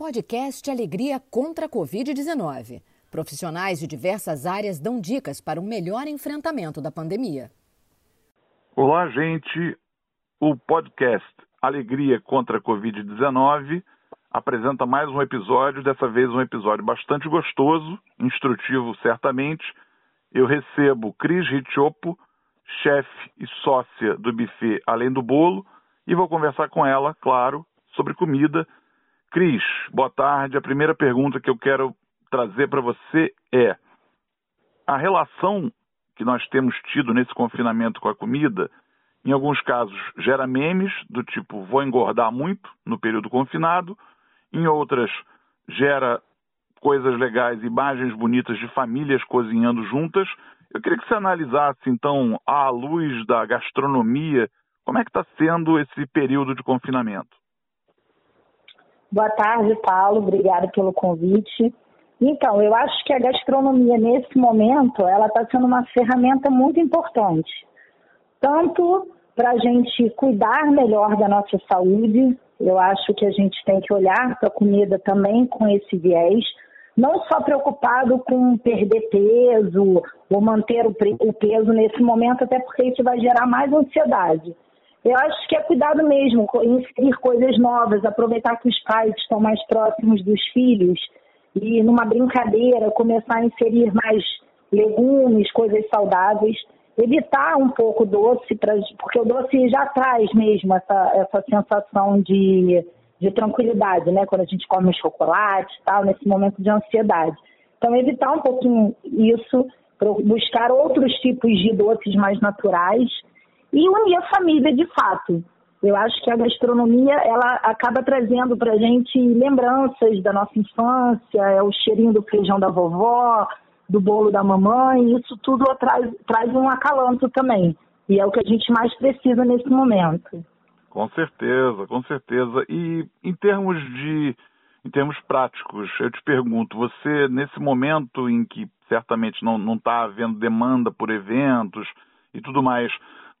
Podcast Alegria contra a Covid-19. Profissionais de diversas áreas dão dicas para um melhor enfrentamento da pandemia. Olá, gente. O podcast Alegria contra a Covid-19 apresenta mais um episódio, dessa vez um episódio bastante gostoso, instrutivo certamente. Eu recebo Cris Richopo, chefe e sócia do buffet Além do Bolo, e vou conversar com ela, claro, sobre comida Cris, boa tarde. A primeira pergunta que eu quero trazer para você é: a relação que nós temos tido nesse confinamento com a comida, em alguns casos gera memes do tipo vou engordar muito no período confinado, em outras gera coisas legais, imagens bonitas de famílias cozinhando juntas. Eu queria que você analisasse então à luz da gastronomia, como é que está sendo esse período de confinamento? Boa tarde, Paulo. Obrigada pelo convite. Então, eu acho que a gastronomia nesse momento ela está sendo uma ferramenta muito importante, tanto para a gente cuidar melhor da nossa saúde. Eu acho que a gente tem que olhar para a comida também com esse viés, não só preocupado com perder peso ou manter o peso nesse momento, até porque isso vai gerar mais ansiedade eu acho que é cuidado mesmo, inserir coisas novas, aproveitar que os pais estão mais próximos dos filhos e numa brincadeira começar a inserir mais legumes, coisas saudáveis, evitar um pouco doce, porque o doce já traz mesmo essa, essa sensação de, de tranquilidade, né? Quando a gente come chocolate e tal, nesse momento de ansiedade. Então, evitar um pouquinho isso, buscar outros tipos de doces mais naturais e unir a família de fato. Eu acho que a gastronomia ela acaba trazendo para gente lembranças da nossa infância, é o cheirinho do feijão da vovó, do bolo da mamãe, isso tudo traz, traz um acalanto também. E é o que a gente mais precisa nesse momento. Com certeza, com certeza. E em termos de em termos práticos, eu te pergunto, você nesse momento em que certamente não está havendo demanda por eventos e tudo mais,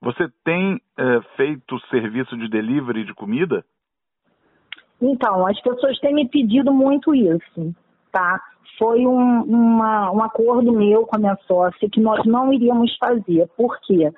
você tem é, feito serviço de delivery de comida? Então, as pessoas têm me pedido muito isso, tá? Foi um, uma, um acordo meu com a minha sócia que nós não iríamos fazer. Por quê?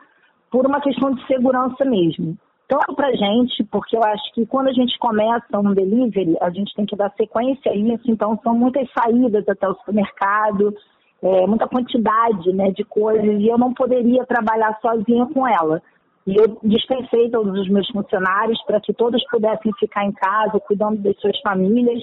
Por uma questão de segurança mesmo. Tanto para gente, porque eu acho que quando a gente começa um delivery, a gente tem que dar sequência a isso, então são muitas saídas até o supermercado, é, muita quantidade né, de coisas e eu não poderia trabalhar sozinha com ela. E eu dispensei todos os meus funcionários para que todos pudessem ficar em casa, cuidando das suas famílias.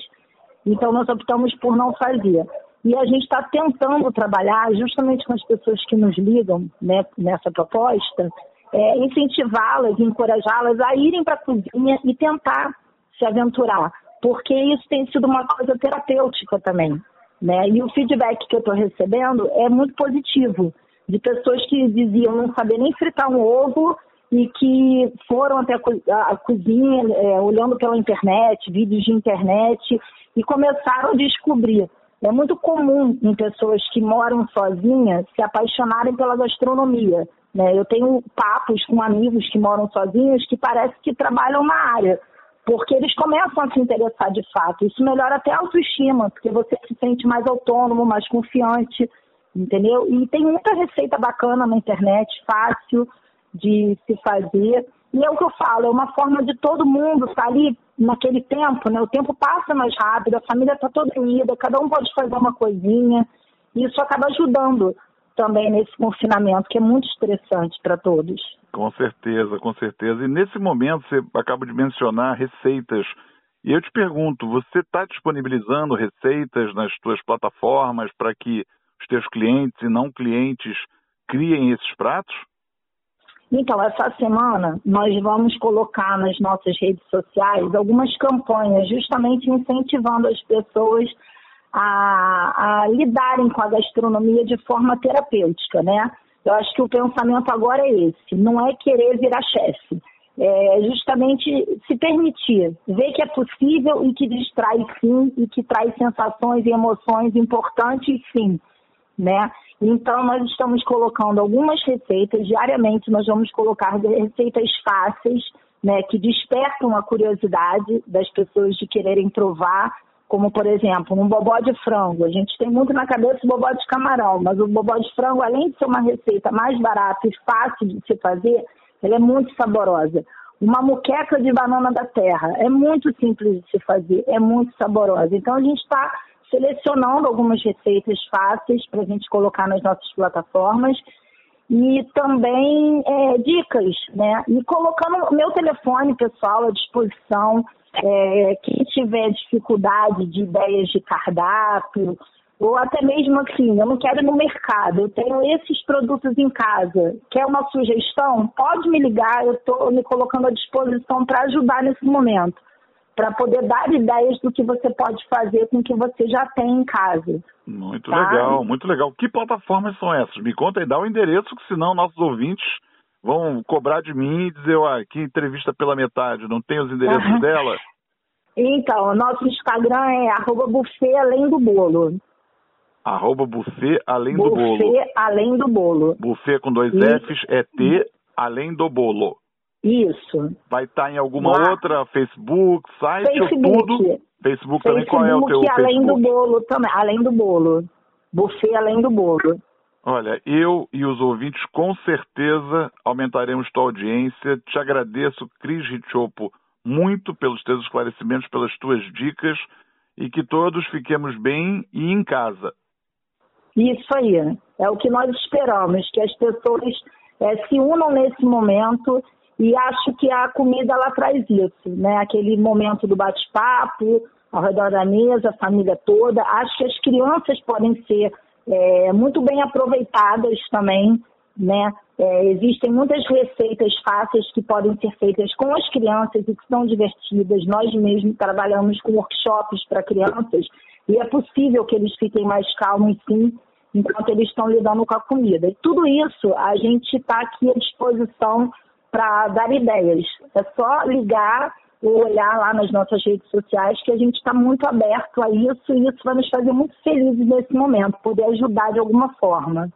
Então, nós optamos por não fazer. E a gente está tentando trabalhar justamente com as pessoas que nos ligam né, nessa proposta, é, incentivá-las, encorajá-las a irem para a cozinha e tentar se aventurar, porque isso tem sido uma coisa terapêutica também. Né? E o feedback que eu estou recebendo é muito positivo, de pessoas que diziam não saber nem fritar um ovo e que foram até a cozinha, é, olhando pela internet, vídeos de internet, e começaram a descobrir. É muito comum em pessoas que moram sozinhas se apaixonarem pela gastronomia. Né? Eu tenho papos com amigos que moram sozinhos que parece que trabalham na área, porque eles começam a se interessar de fato. Isso melhora até a autoestima, porque você se sente mais autônomo, mais confiante, entendeu? E tem muita receita bacana na internet, fácil de se fazer. E é o que eu falo, é uma forma de todo mundo estar tá ali naquele tempo, né? O tempo passa mais rápido, a família está toda unida, cada um pode fazer uma coisinha. E isso acaba ajudando também nesse confinamento, que é muito estressante para todos. Com certeza, com certeza. E nesse momento, você acaba de mencionar receitas. E eu te pergunto, você está disponibilizando receitas nas suas plataformas para que os teus clientes e não clientes criem esses pratos? Então, essa semana nós vamos colocar nas nossas redes sociais algumas campanhas justamente incentivando as pessoas a, a lidarem com a gastronomia de forma terapêutica, né? Eu acho que o pensamento agora é esse, não é querer virar chefe, é justamente se permitir, ver que é possível e que distrai sim, e que traz sensações e emoções importantes sim, né? Então nós estamos colocando algumas receitas, diariamente nós vamos colocar receitas fáceis, né, que despertam a curiosidade das pessoas de quererem provar como por exemplo, um bobó de frango. A gente tem muito na cabeça o bobó de camarão, mas o bobó de frango, além de ser uma receita mais barata e fácil de se fazer, ela é muito saborosa. Uma muqueca de banana da terra, é muito simples de se fazer, é muito saborosa. Então a gente está selecionando algumas receitas fáceis para a gente colocar nas nossas plataformas e também é, dicas, né? E colocando o meu telefone pessoal à disposição, é, quem tiver dificuldade de ideias de cardápio, ou até mesmo assim, eu não quero ir no mercado, eu tenho esses produtos em casa, quer uma sugestão? Pode me ligar, eu estou me colocando à disposição para ajudar nesse momento para poder dar ideias do que você pode fazer com o que você já tem em casa. Muito tá? legal, muito legal. Que plataformas são essas? Me conta e dá o endereço, que senão nossos ouvintes vão cobrar de mim e dizer, ah, que entrevista pela metade, não tem os endereços dela? Então, nosso Instagram é arroba buffet além do bolo. Arroba buffet além buffet, do bolo. Buffet além do bolo. Buffet com dois Fs é T além do bolo. Isso. Vai estar tá em alguma Lá. outra Facebook, site Facebook. ou tudo? Facebook também, qual é o teu além do bolo também, além do bolo. Buffet além do bolo. Olha, eu e os ouvintes com certeza aumentaremos tua audiência. Te agradeço, Cris Richopo, muito pelos teus esclarecimentos, pelas tuas dicas e que todos fiquemos bem e em casa. Isso aí, é o que nós esperamos, que as pessoas é, se unam nesse momento e acho que a comida ela traz isso, né? Aquele momento do bate-papo, ao redor da mesa, a família toda. Acho que as crianças podem ser é, muito bem aproveitadas também, né? É, existem muitas receitas fáceis que podem ser feitas com as crianças e que são divertidas. Nós mesmos trabalhamos com workshops para crianças e é possível que eles fiquem mais calmos, sim, enquanto eles estão lidando com a comida. E tudo isso a gente está aqui à disposição para dar ideias. É só ligar ou olhar lá nas nossas redes sociais que a gente está muito aberto a isso e isso vai nos fazer muito felizes nesse momento, poder ajudar de alguma forma.